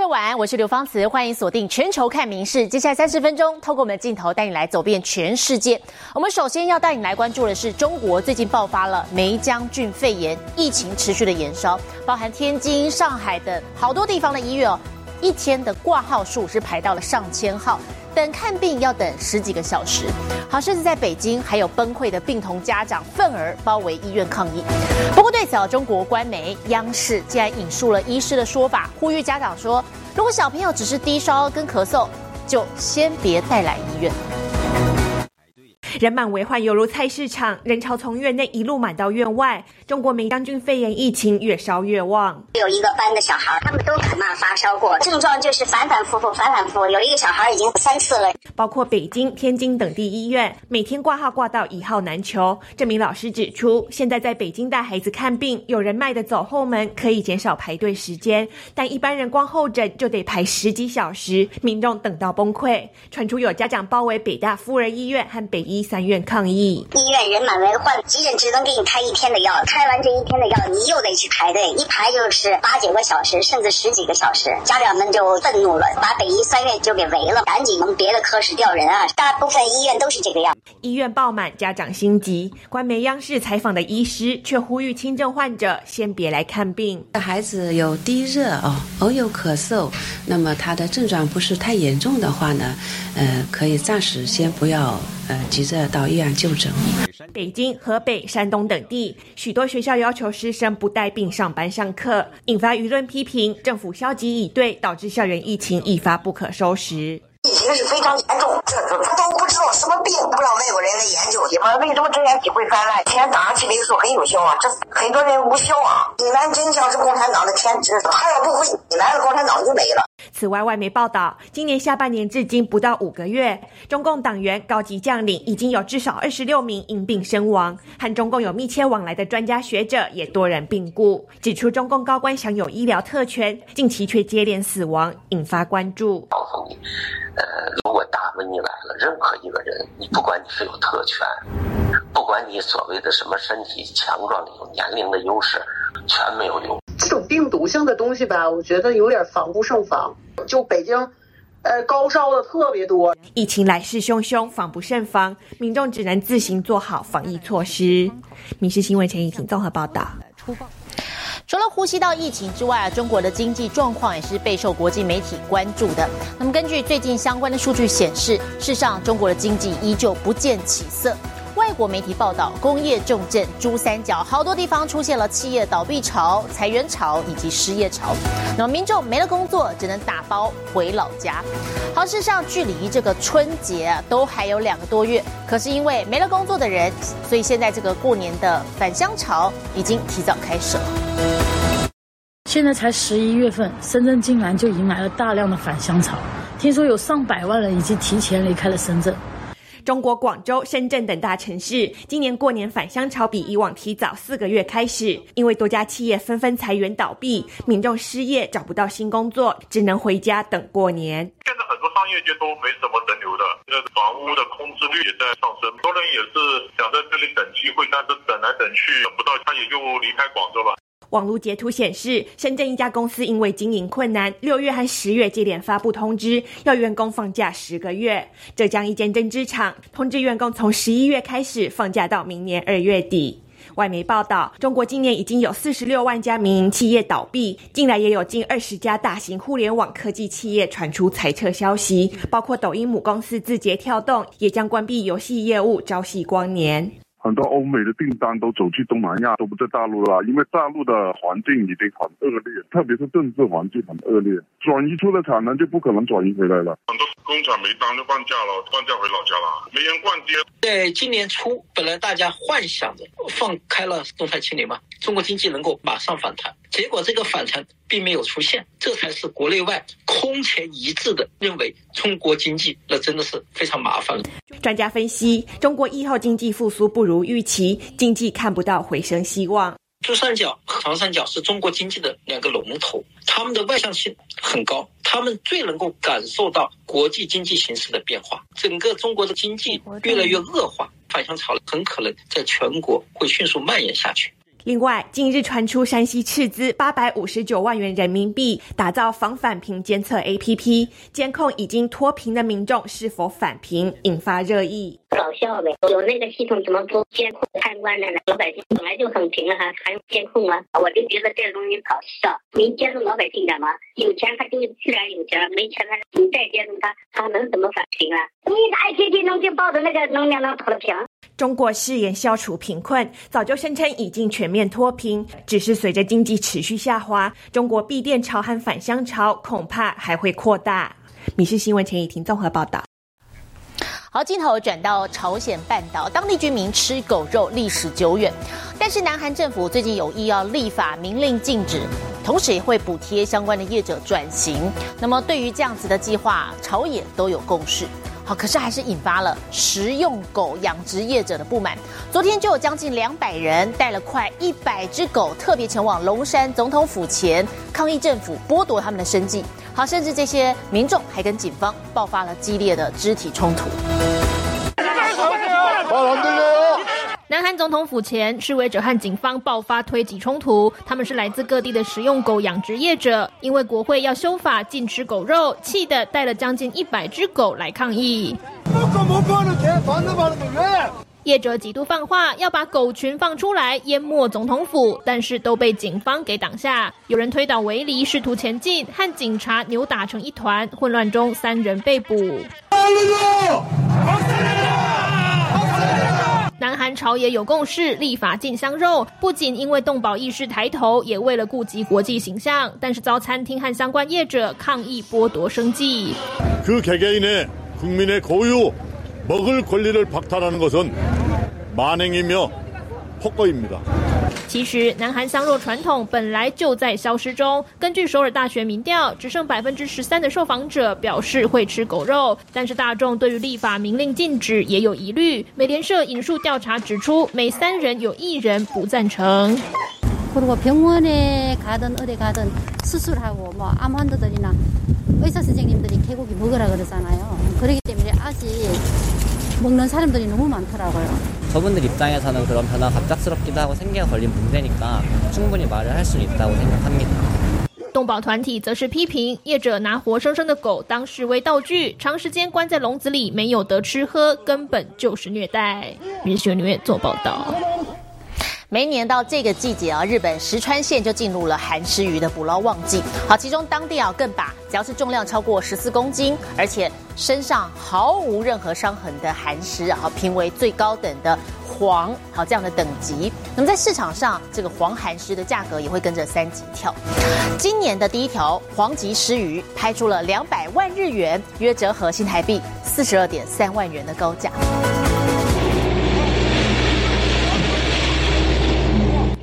各位晚安，我是刘芳慈，欢迎锁定全球看名事。接下来三十分钟，透过我们的镜头带你来走遍全世界。我们首先要带你来关注的是，中国最近爆发了梅将军肺炎，疫情持续的延烧，包含天津、上海等好多地方的医院哦，一天的挂号数是排到了上千号。等看病要等十几个小时，好，甚至在北京还有崩溃的病童家长愤而包围医院抗议。不过对此，中国官媒央视竟然引述了医师的说法，呼吁家长说，如果小朋友只是低烧跟咳嗽，就先别带来医院。人满为患，犹如菜市场，人潮从院内一路满到院外。中国梅将军肺炎疫情越烧越旺，有一个班的小孩，他们都感冒发烧过，症状就是反反复复，反反复复。有一个小孩已经三次了。包括北京、天津等地医院，每天挂号挂到一号难求。这名老师指出，现在在北京带孩子看病，有人脉的走后门可以减少排队时间，但一般人光候诊就得排十几小时，民众等到崩溃。传出有家长包围北大妇儿医院和北医三院抗议，医院人满为患，急诊只能给你开一天的药，开完这一天的药，你又得去排队，一排就是八九个小时，甚至十几个小时。家长们就愤怒了，把北医三院就给围了，赶紧从别的科室调人啊！大部分医院都是这个样，医院爆满，家长心急。官媒央视采访的医师却呼吁轻症患者先别来看病。孩子有低热哦，偶有咳嗽，那么他的症状不是太严重的话呢，呃，可以暂时先不要呃急着到医院就诊。北京、河北、山东等地许多学校要求师生不带病上班上课，引发舆论批评。政府消极以对，导致校园疫情一发不可收拾。疫情是非常严重，这都不知道什么病，不知道外国人的研究，为什么这样机会泛滥？天打上去的时候很有效啊，这很多人无效啊。济南真像是共产党的天职，他要不会，济南的共产党就没了。此外，外媒报道，今年下半年至今不到五个月，中共党员高级将领已经有至少二十六名因病身亡，和中共有密切往来的专家学者也多人病故。指出中共高官享有医疗特权，近期却接连死亡，引发关注。告诉你呃，如果大瘟疫来了，任何一个人，你不管你是有特权，不管你所谓的什么身体强壮的、有年龄的优势，全没有用。这种病毒性的东西吧，我觉得有点防不胜防。就北京，呃，高烧的特别多。疫情来势汹汹，防不胜防，民众只能自行做好防疫措施。《民事新闻》陈怡婷综合报道。除了呼吸道疫情之外啊，中国的经济状况也是备受国际媒体关注的。那么，根据最近相关的数据显示，事实上中国的经济依旧不见起色。外国媒体报道，工业重镇珠三角好多地方出现了企业倒闭潮、裁员潮以及失业潮。那么，民众没了工作，只能打包回老家。好，事实上距离这个春节啊，都还有两个多月。可是因为没了工作的人，所以现在这个过年的返乡潮已经提早开始了。现在才十一月份，深圳竟然就迎来了大量的返乡潮。听说有上百万人已经提前离开了深圳。中国广州、深圳等大城市今年过年返乡潮比以往提早四个月开始，因为多家企业纷纷裁员倒闭，民众失业找不到新工作，只能回家等过年。现在很多商业街都没什么人流的，那房屋的空置率也在上升，很多人也是想在这里等机会，但是等来等去等不到，他也就离开广州了。网络截图显示，深圳一家公司因为经营困难，六月和十月接连发布通知，要员工放假十个月。浙江一间针织厂通知员工，从十一月开始放假到明年二月底。外媒报道，中国今年已经有四十六万家民营企业倒闭，近来也有近二十家大型互联网科技企业传出裁撤消息，包括抖音母公司字节跳动也将关闭游戏业务，朝夕光年。很多欧美的订单都走去东南亚，都不在大陆了，因为大陆的环境已经很恶劣，特别是政治环境很恶劣，转移出的产能就不可能转移回来了。很多工厂没单就放假了，放假回老家了，没人逛街。在今年初，本来大家幻想着放开了动态清零嘛，中国经济能够马上反弹，结果这个反弹并没有出现，这才是国内外空前一致的认为中国经济那真的是非常麻烦了。专家分析，中国疫后经济复苏不如预期，经济看不到回升希望。珠三角和长三角是中国经济的两个龙头，他们的外向性很高，他们最能够感受到国际经济形势的变化。整个中国的经济越来越恶化，反向潮很可能在全国会迅速蔓延下去。另外，近日传出山西斥资八百五十九万元人民币打造防返贫监测 APP，监控已经脱贫的民众是否返贫，引发热议。搞笑呗！有那个系统怎么不监控贪官呢？老百姓本来就很贫啊，还用监控吗？我就觉得这东西搞笑。你监督老百姓干嘛？有钱他就自然有钱，没钱他你再监督他，他能怎么返贫啊？你的 APP 能就抱着那个能量能脱贫？中国誓言消除贫困，早就声称已经全面脱贫，只是随着经济持续下滑，中国闭店潮和返乡潮恐怕还会扩大。米氏新闻陈以婷综合报道。好，镜头转到朝鲜半岛，当地居民吃狗肉历史久远，但是南韩政府最近有意要立法明令禁止，同时也会补贴相关的业者转型。那么对于这样子的计划，朝野都有共识。可是还是引发了食用狗养殖业者的不满。昨天就有将近两百人带了快一百只狗，特别前往龙山总统府前抗议政府剥夺他们的生计。好，甚至这些民众还跟警方爆发了激烈的肢体冲突。南韩总统府前，示威者和警方爆发推挤冲突。他们是来自各地的食用狗养殖业者，因为国会要修法禁吃狗肉，气得带了将近一百只狗来抗议。业者几度放话要把狗群放出来淹没总统府，但是都被警方给挡下。有人推倒围篱试图前进，和警察扭打成一团，混乱中三人被捕。南韩朝野有共识，立法禁香肉，不仅因为动保意识抬头，也为了顾及国际形象。但是遭餐厅和相关业者抗议剥夺生计。그개개인의국민의고유먹을권리를박탈하는것은만행이며폭거입니다 其实，南韩香肉传统本来就在消失中。根据首尔大学民调，只剩百分之十三的受访者表示会吃狗肉。但是大众对于立法明令禁止也有疑虑。美联社引述调查指出，每三人有一人不赞成。그리고병원에가든어디가든수술하고뭐암환자들이나의사선생님들이개고기먹으라그러잖아요그렇기때문에아직먹는사람들이너무많더라고요 저분들 입장에서는 그런 변화가 갑작스럽기도 하고 생계가 걸린 문제니까 충분히 말을 할 수 있다고 생각합니다. 动保团体则是批评业者拿活生生的狗当示威道具，长时间关在笼子里没有得吃喝，根本就是虐待。日新纽约做报道。 每年到这个季节啊，日本石川县就进入了寒食鱼的捕捞旺季。好，其中当地啊更把只要是重量超过十四公斤，而且身上毫无任何伤痕的寒食啊，评为最高等的黄好这样的等级。那么在市场上，这个黄寒食的价格也会跟着三级跳。今年的第一条黄级狮鱼拍出了两百万日元，约折合新台币四十二点三万元的高价。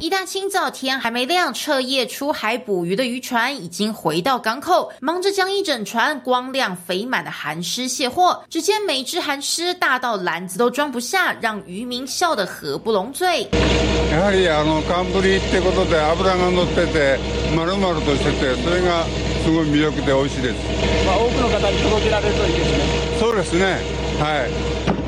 一大清早，天还没亮，彻夜出海捕鱼的渔船已经回到港口，忙着将一整船光亮肥满的寒狮卸货。只见每只寒狮大到篮子都装不下，让渔民笑得合不拢嘴。やはりあの寒ぶりってことで脂が乗ってて丸々としててそれがすごい魅力で美味しいです。まあ多くの方に届けられるといいですね。そうですね。はい。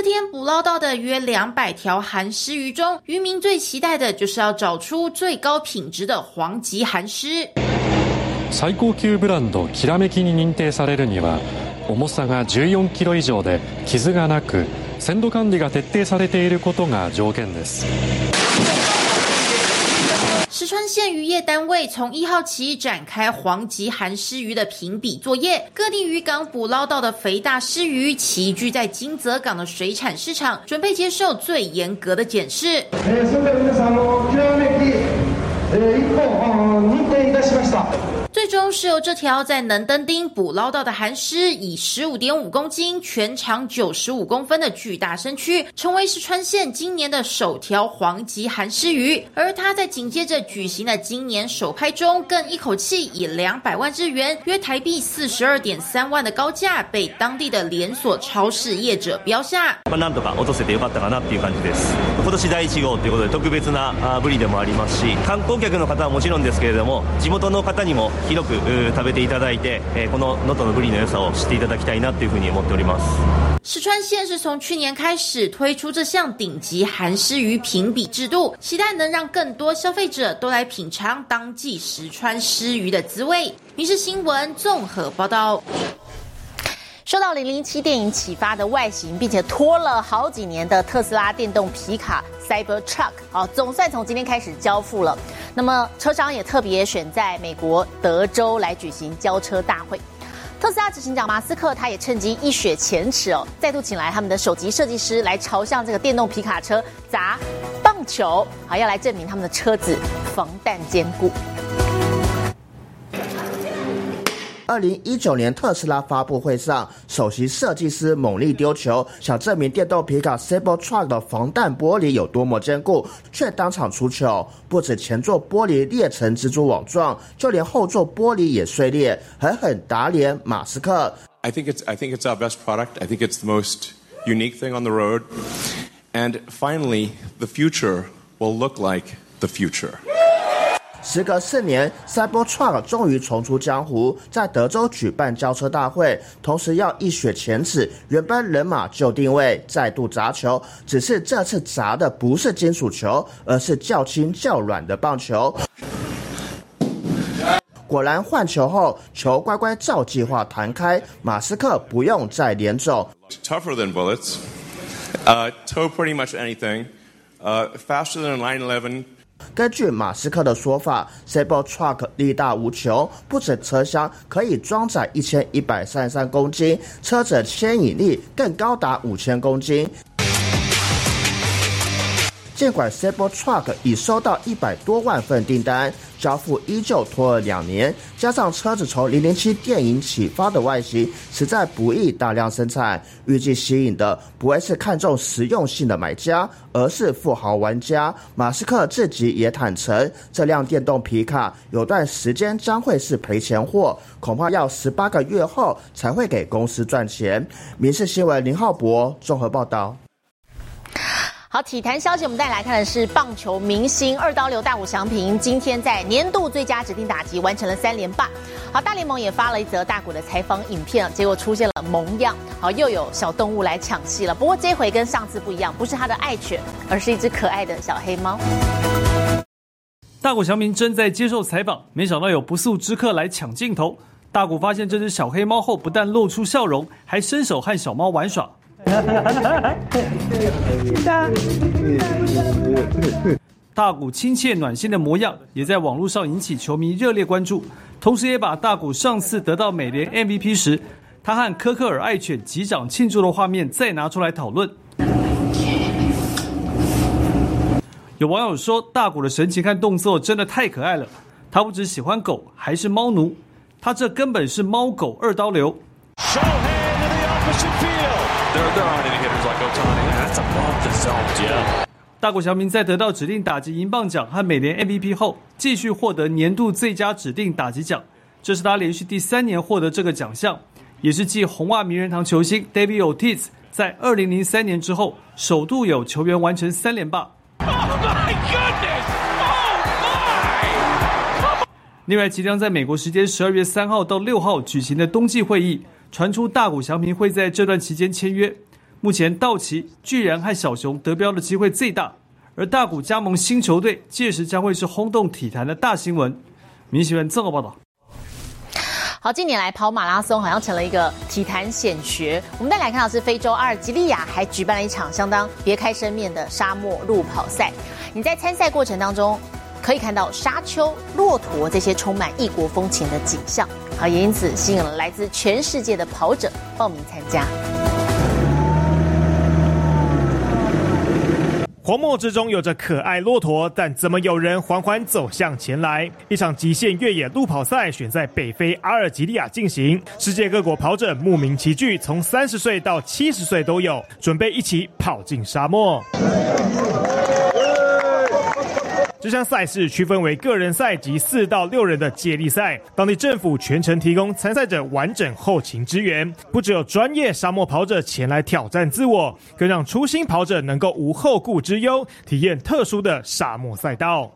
这天捕捞到的约两百条寒狮鱼中，渔民最期待的就是要找出最高品质的黄级寒狮。最高級ブランドきらめきに認定されるには、重さが14キロ以上で傷がなく、鮮度管理が徹底されていることが条件です。 石川县渔业单位从一号起展开黄鳍寒湿鱼的评比作业，各地渔港捕捞到的肥大湿鱼齐聚在金泽港的水产市场，准备接受最严格的检视。最终是由这条在能登町捕捞到的寒狮，以十五点五公斤、全长九十五公分的巨大身躯，成为石川县今年的首条黄级寒狮鱼。而它在紧接着举行的今年首拍中，更一口气以两百万日元（约台币四十二点三万）的高价被当地的连锁超市业者标下。なんとか落とせてよかったかなっていう感じです。今年第一号ということで特別なブリでもありますし、観光客の方はもちろんですけれども、地元の方にも。 広く食べていただいて、この能登のブリの良さを知っていただきたいなというふうに思っております。 石川县是从去年开始推出这项顶级韩式鱼评比制度，期待能让更多消费者都来品尝当季石川湿鱼的滋味。民事新闻综合报道。 受到零零七电影启发的外形，并且拖了好几年的特斯拉电动皮卡 Cybertruck，好，总算从今天开始交付了。那么车商也特别选在美国德州来举行交车大会。特斯拉执行长马斯克他也趁机一雪前耻哦，再度请来他们的首席设计师来朝向这个电动皮卡车砸棒球，好要来证明他们的车子防弹坚固。二零一九年特斯拉发布会上，首席设计师猛力丢球，想证明电动皮卡 Cybertruck 的防弹玻璃有多么坚固，却当场出糗。不止前座玻璃裂成蜘蛛网状，就连后座玻璃也碎裂，狠狠打脸马斯克。I think it's I think it's our best product. I think it's the most unique thing on the road. And finally, the future will look like the future. 时隔四年，Cybertruck 终于重出江湖，在德州举办交车大会，同时要一雪前耻，原班人马就定位，再度砸球。只是这次砸的不是金属球，而是较轻较软的棒球。果然换球后，球乖乖照计划弹开，马斯克不用再连走。Tougher than bullets, uh, tow pretty much anything, uh, faster than 911. 根据马斯克的说法，Cybertruck 力大无穷，不止车厢可以装载一千一百三十三公斤，车子牵引力更高达五千公斤。尽管 Cybertruck 已收到一百多万份订单，交付依旧拖了两年，加上车子从零零七电影启发的外形，实在不易大量生产。预计吸引的不会是看重实用性的买家，而是富豪玩家。马斯克自己也坦诚，这辆电动皮卡有段时间将会是赔钱货，恐怕要十八个月后才会给公司赚钱。民事新闻林浩博综合报道。好，体坛消息，我们带来看的是棒球明星二刀流大谷翔平，今天在年度最佳指定打击完成了三连霸。好，大联盟也发了一则大谷的采访影片，结果出现了萌样，好，又有小动物来抢戏了。不过这回跟上次不一样，不是他的爱犬，而是一只可爱的小黑猫。大谷翔平正在接受采访，没想到有不速之客来抢镜头。大谷发现这只小黑猫后，不但露出笑容，还伸手和小猫玩耍。大谷亲切暖心的模样，也在网络上引起球迷热烈关注，同时也把大谷上次得到美联 MVP 时，他和科克尔爱犬击掌庆祝的画面再拿出来讨论。有网友说，大谷的神情和动作真的太可爱了，他不只喜欢狗，还是猫奴，他这根本是猫狗二刀流。大谷翔平在得到指定打击银棒奖和美联 MVP 后，继续获得年度最佳指定打击奖。这是他连续第三年获得这个奖项，也是继红袜名人堂球星 David Ortiz 在2003年之后，首度有球员完成三连霸。另外，即将在美国时间12月3号到6号举行的冬季会议，传出大谷翔平会在这段期间签约。目前，道奇、巨人和小熊得标的机会最大，而大谷加盟新球队，届时将会是轰动体坛的大新闻。明新闻综合报道。好，近年来跑马拉松好像成了一个体坛显学。我们再来看到是非洲阿尔及利亚还举办了一场相当别开生面的沙漠路跑赛。你在参赛过程当中可以看到沙丘、骆驼这些充满异国风情的景象，好，也因此吸引了来自全世界的跑者报名参加。荒漠之中有着可爱骆驼，但怎么有人缓缓走向前来？一场极限越野路跑赛选在北非阿尔及利亚进行，世界各国跑者慕名齐聚，从三十岁到七十岁都有，准备一起跑进沙漠。这项赛事区分为个人赛及四到六人的接力赛，当地政府全程提供参赛者完整后勤支援，不只有专业沙漠跑者前来挑战自我，更让初心跑者能够无后顾之忧，体验特殊的沙漠赛道。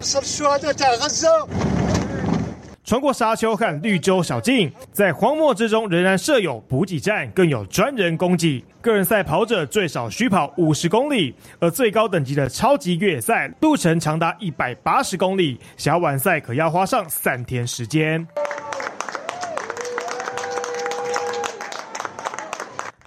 穿过沙丘和绿洲小径，在荒漠之中仍然设有补给站，更有专人供给。个人赛跑者最少需跑五十公里，而最高等级的超级越野赛路程长达一百八十公里，小晚赛可要花上三天时间。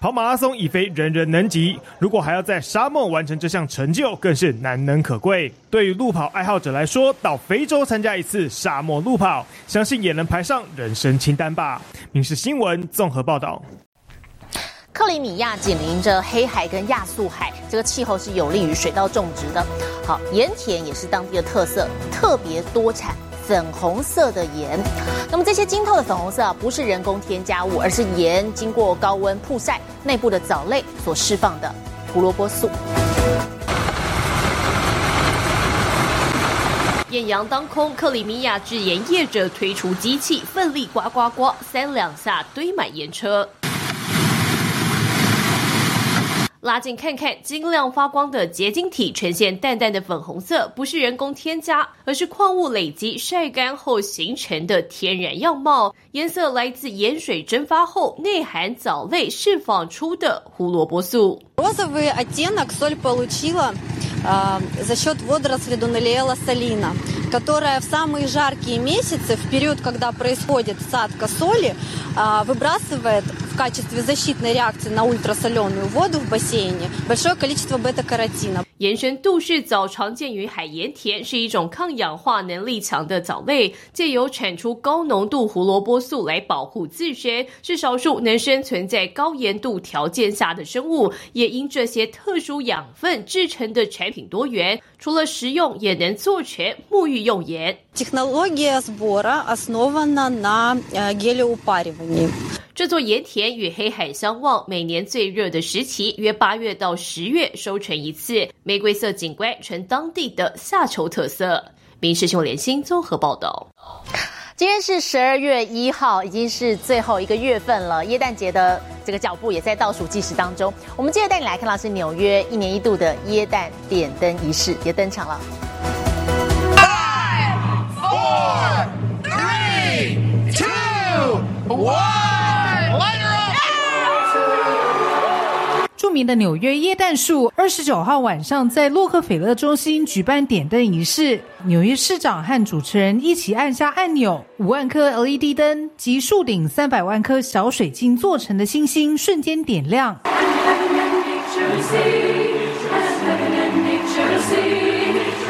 跑马拉松已非人人能及，如果还要在沙漠完成这项成就，更是难能可贵。对于路跑爱好者来说，到非洲参加一次沙漠路跑，相信也能排上人生清单吧。民事新闻综合报道。克里米亚紧邻着黑海跟亚速海，这个气候是有利于水稻种植的。好，盐田也是当地的特色，特别多产。粉红色的盐，那么这些晶透的粉红色啊，不是人工添加物，而是盐经过高温曝晒内部的藻类所释放的胡萝卜素。艳阳当空，克里米亚制盐业者推出机器，奋力刮刮刮，三两下堆满盐车。拉近看看，晶亮发光的结晶体呈现淡淡的粉红色，不是人工添加，而是矿物累积晒干后形成的天然样貌。颜色来自盐水蒸发后内含藻类释放出的胡萝卜素。Розовый оттенок соль получила за счет водоросли Дунелиэла салина, которая в самые жаркие месяцы, в период, когда происходит садка соли, выбрасывает в качестве защитной реакции на ультрасоленую воду в бассейне большое количество бета-каротина. 盐生杜氏藻常见于海盐田，是一种抗氧化能力强的藻类，借由产出高浓度胡萝卜素来保护自身，是少数能生存在高盐度条件下的生物。也因这些特殊养分制成的产品多元，除了食用，也能做成沐浴 用盐。技术工艺的收集，基于凝胶蒸发。这座盐田与黑海相望，每年最热的时期约八月到十月，收成一次。玫瑰色景观成当地的夏秋特色。明师兄连心综合报道。今天是十二月一号，已经是最后一个月份了，耶诞节的这个脚步也在倒数计时当中。我们接着带你来看到是纽约一年一度的耶诞点灯仪式也登场了。名的纽约耶诞树，二十九号晚上在洛克菲勒中心举办点灯仪式。纽约市长和主持人一起按下按钮，五万颗 LED 灯及树顶三百万颗小水晶做成的星星瞬间点亮。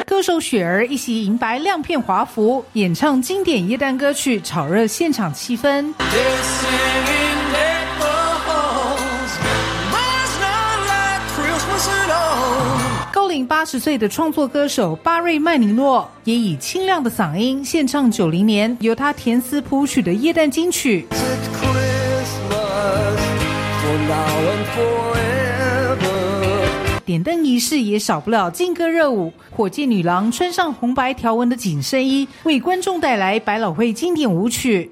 歌手雪儿一袭银白亮片华服，演唱经典耶诞歌曲，炒热现场气氛。八十岁的创作歌手巴瑞曼尼诺也以清亮的嗓音献唱九零年由他填词谱曲的耶诞金曲。点灯仪式也少不了劲歌热舞，火箭女郎穿上红白条纹的紧身衣，为观众带来百老汇经典舞曲。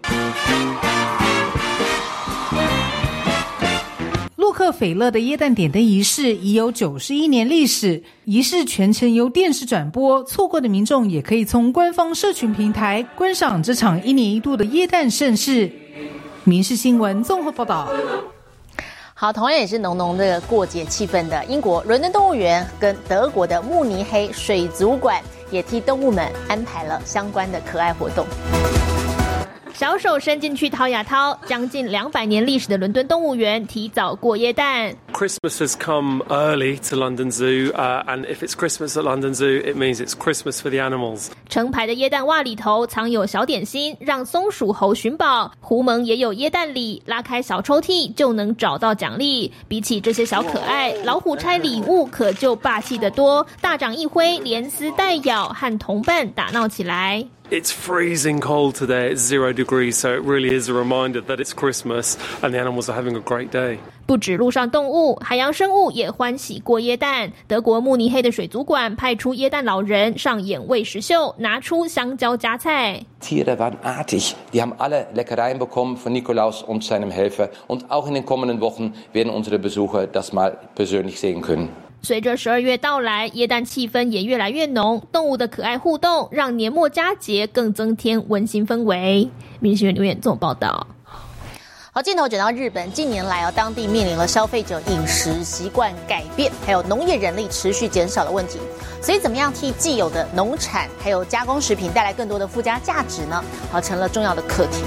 克菲勒的耶诞点灯仪式已有九十一年历史，仪式全程由电视转播，错过的民众也可以从官方社群平台观赏这场一年一度的耶诞盛事。民事新闻综合报道。好，同样也是浓浓的过节气氛的英国伦敦动物园跟德国的慕尼黑水族馆，也替动物们安排了相关的可爱活动。小手伸进去掏呀掏，将近两百年历史的伦敦动物园提早过夜诞。Christmas has come early to London Zoo, uh, and if it's Christmas at London Zoo, it means it's Christmas for the animals. 成排的椰蛋袜里头藏有小点心，让松鼠猴寻宝。狐獴也有椰蛋礼，拉开小抽屉就能找到奖励。比起这些小可爱，老虎拆礼物可就霸气得多，大掌一挥，连撕带咬，和同伴打闹起来。It's freezing cold today. It's zero degrees, so it really is a reminder that it's Christmas and the animals are having a great day. 不止路上动物，海洋生物也欢喜过耶诞。德国慕尼黑的水族馆派出耶诞老人上演喂食秀，拿出香蕉夹菜。Tiere waren artig. Die haben alle Leckereien bekommen von Nikolaus und seinem Helfer. Und auch in den kommenden Wochen werden unsere Besucher das mal persönlich sehen können. 随着十二月到来，耶诞气氛也越来越浓，动物的可爱互动让年末佳节更增添温馨氛围。明星留言做报道。好，镜头转到日本，近年来啊，当地面临了消费者饮食习惯改变，还有农业人力持续减少的问题。所以，怎么样替既有的农产还有加工食品带来更多的附加价值呢？好，成了重要的课题。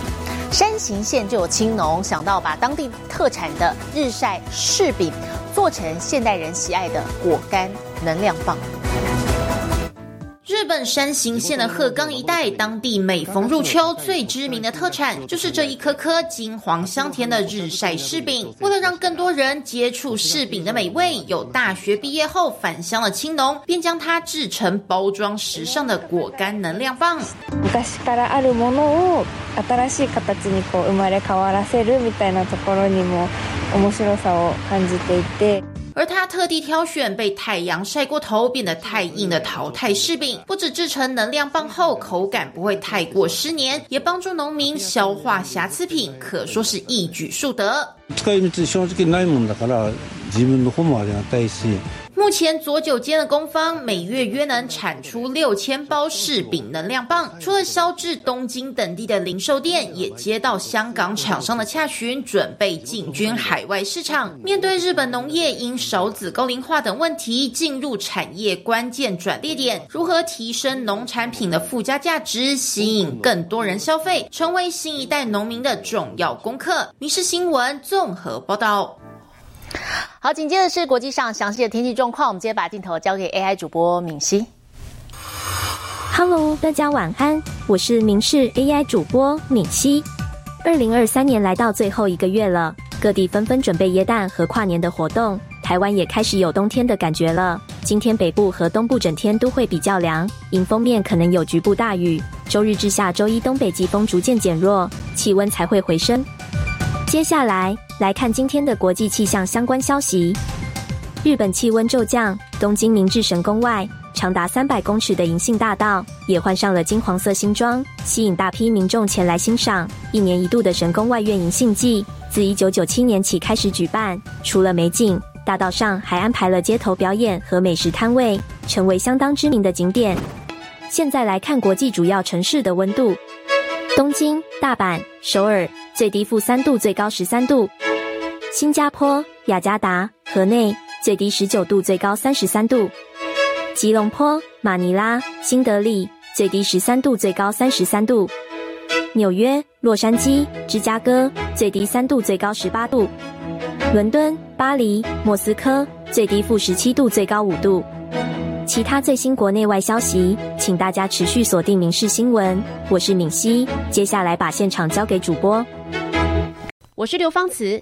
山形县就有青农想到把当地特产的日晒柿饼做成现代人喜爱的果干能量棒。日本山形县的鹤冈一带，当地每逢入秋最知名的特产就是这一颗颗金黄香甜的日晒柿饼。为了让更多人接触柿饼的美味，有大学毕业后返乡的青农便将它制成包装时尚的果干能量棒。昔からあるものを新しい形にこう生まれ変わらせるみたいなところにも面白さを感じていて。 而他特地挑选被太阳晒过头变得太硬的淘汰柿饼，不止制成能量棒后口感不会太过失黏，也帮助农民消化瑕疵品，可说是一举数得。使い道正直ないもんだから自分の方もありがたいし。目前左九间的工坊每月约能产出六千包柿饼能量棒，除了销至东京等地的零售店，也接到香港厂商的洽询，准备进军海外市场。面对日本农业因少子高龄化等问题进入产业关键转捩点，如何提升农产品的附加价值，吸引更多人消费，成为新一代农民的重要功课。民事新闻综合报道。 好，紧接着是国际上详细的天气状况。我们直接把镜头交给 AI 主播敏熙。Hello，大家晚安，我是明视 AI 主播敏熙。二零二三年来到最后一个月了，各地纷纷准备耶诞和跨年的活动，台湾也开始有冬天的感觉了。今天北部和东部整天都会比较凉，迎风面可能有局部大雨。周日至下周一东北季风逐渐减弱，气温才会回升。接下来来看今天的国际气象相关消息。日本气温骤降，东京明治神宫外长达三百公尺的银杏大道也换上了金黄色新装，吸引大批民众前来欣赏。一年一度的神宫外苑银杏季自一九九七年起开始举办，除了美景，大道上还安排了街头表演和美食摊位，成为相当知名的景点。现在来看国际主要城市的温度：东京、大阪、首尔。最低负三度，最高十三度。新加坡、雅加达、河内最低十九度，最高三十三度。吉隆坡、马尼拉、新德里最低十三度，最高三十三度。纽约、洛杉矶、芝加哥最低三度，最高十八度。伦敦、巴黎、莫斯科最低负十七度，最高五度。其他最新国内外消息，请大家持续锁定《民事新闻》。我是敏熙，接下来把现场交给主播。我是刘芳慈，